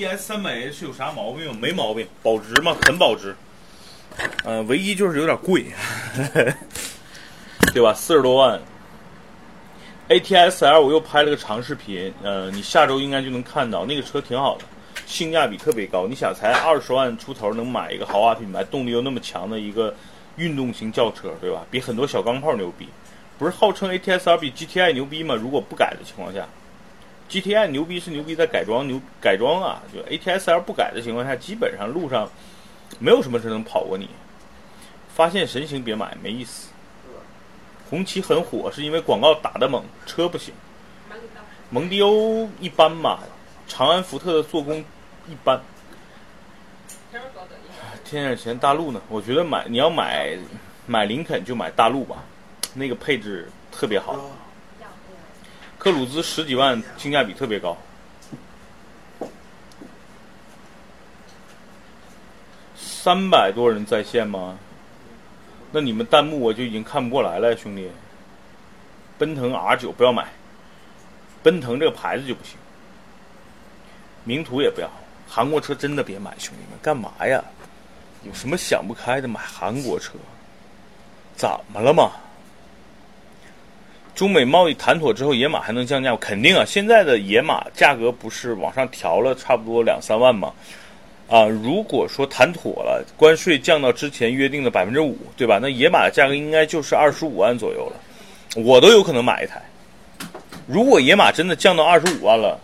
ES 三百 H 有啥毛病？没毛病，保值嘛，很保值。嗯，唯一就是有点贵，对吧？四十多万。ATS-L 我又拍了个长视频，呃，你下周应该就能看到，那个车挺好的，性价比特别高。你想，才二十万出头能买一个豪华品牌，动力又那么强的一个运动型轿车，对吧？比很多小钢炮牛逼。不是号称 ATS-L 比 GTI 牛逼吗？如果不改的情况下，GTI 牛逼是牛逼在改装牛改装啊，就 ATS-L 不改的情况下，基本上路上没有什么车能跑过你。发现神行别买，没意思。红旗很火，是因为广告打的猛，车不行。蒙迪欧一般吧，长安福特的做工一般。添点钱大陆呢？我觉得买你要买买林肯就买大陆吧，那个配置特别好。克鲁兹十几万，性价比特别高。三百多人在线吗？那你们弹幕我就已经看不过来了，兄弟。奔腾 R 九不要买，奔腾这个牌子就不行。名图也不要，韩国车真的别买，兄弟们，干嘛呀？有什么想不开的买韩国车？怎么了嘛？中美贸易谈妥之后，野马还能降价？肯定啊！现在的野马价格不是往上调了差不多两三万吗？啊，如果说谈妥了，关税降到之前约定的百分之五，对吧？那野马的价格应该就是二十五万左右了，我都有可能买一台。如果野马真的降到二十五万了，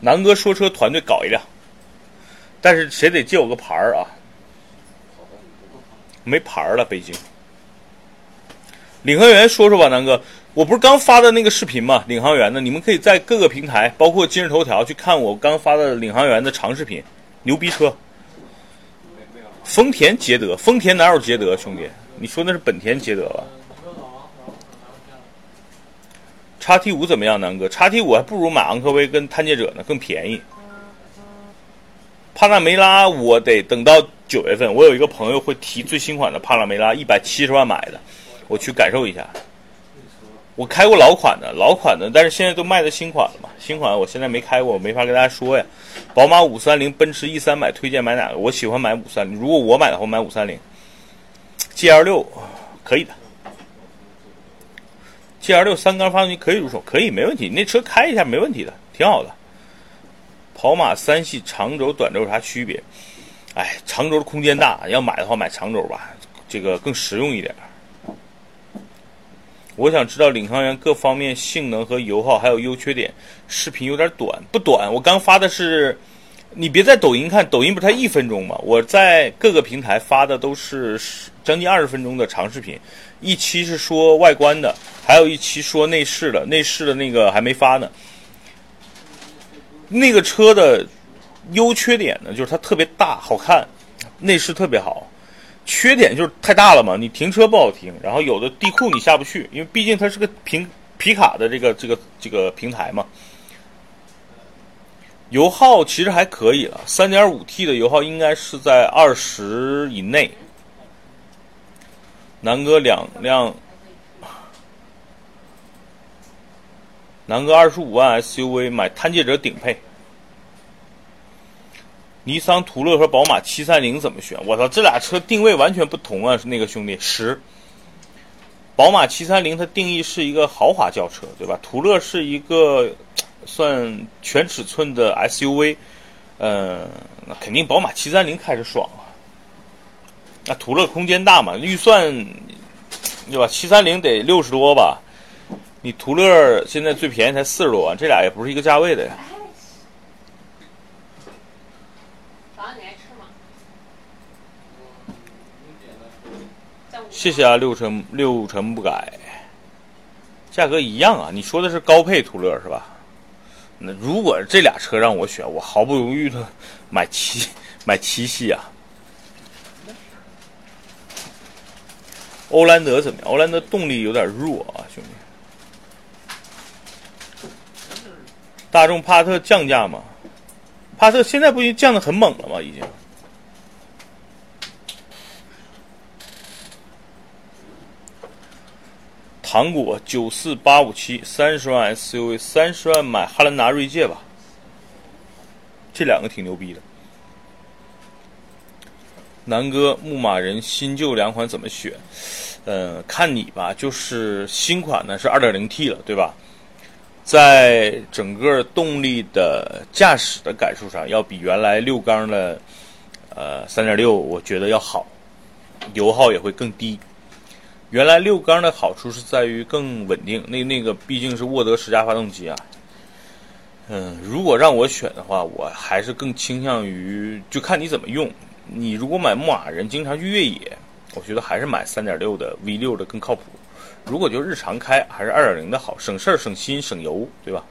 南哥说车团队搞一辆，但是谁得借我个牌儿啊？没牌儿了，北京。领航员说说吧，南哥，我不是刚发的那个视频吗？领航员的，你们可以在各个平台，包括今日头条去看我刚发的领航员的长视频，牛逼车。丰田捷德，丰田哪有捷德，兄弟？你说那是本田捷德吧？叉 T 五怎么样，南哥？叉 T 五还不如买昂科威跟探界者呢，更便宜。帕拉梅拉我得等到九月份，我有一个朋友会提最新款的帕拉梅拉，一百七十万买的，我去感受一下。我开过老款的，老款的，但是现在都卖的新款了嘛？新款我现在没开过，我没法跟大家说呀。宝马五三零、奔驰 E 三百，推荐买哪个？我喜欢买五三零。如果我买的话，买五三零。G L 六可以的，G L 六三缸发动机可以入手，可以没问题。那车开一下没问题的，挺好的。宝马三系长轴、短轴有啥区别？哎，长轴的空间大，要买的话买长轴吧，这个更实用一点。我想知道领航员各方面性能和油耗还有优缺点。视频有点短，不短。我刚发的是，你别在抖音看，抖音不才一分钟吗？我在各个平台发的都是将近二十分钟的长视频，一期是说外观的，还有一期说内饰的，内饰的那个还没发呢。那个车的优缺点呢，就是它特别大，好看，内饰特别好。缺点就是太大了嘛，你停车不好停，然后有的地库你下不去，因为毕竟它是个平皮卡的这个这个这个平台嘛。油耗其实还可以了，三点五 T 的油耗应该是在二十以内。南哥两辆，南哥二十五万 SUV 买探界者顶配。尼桑途乐和宝马七三零怎么选？我操，这俩车定位完全不同啊！那个兄弟，十。宝马七三零它定义是一个豪华轿车，对吧？途乐是一个算全尺寸的 SUV，嗯，那肯定宝马七三零开着爽啊。那途乐空间大嘛，预算对吧？七三零得六十多吧？你途乐现在最便宜才四十多万，这俩也不是一个价位的呀。谢谢啊，六成六成不改，价格一样啊。你说的是高配途乐是吧？那如果这俩车让我选，我毫不犹豫的买七 买七系啊。欧蓝德怎么样？欧蓝德动力有点弱啊，兄弟。大众帕萨特降价吗？帕萨特现在不已经降的很猛了吗？已经。韩国九四八五七三十万 SUV，三十万买汉兰达锐界吧。这两个挺牛逼的。南哥，牧马人新旧两款怎么选？呃，看你吧，就是新款呢是 2.0T 了，对吧？在整个动力的驾驶的感受上，要比原来六缸的呃3.6，我觉得要好，油耗也会更低。原来六缸的好处是在于更稳定，那那个毕竟是沃德十佳发动机啊。嗯，如果让我选的话，我还是更倾向于就看你怎么用。你如果买牧马人，经常去越野，我觉得还是买三点六的 V 六的更靠谱。如果就日常开，还是二点零的好，省事儿、省心、省油，对吧？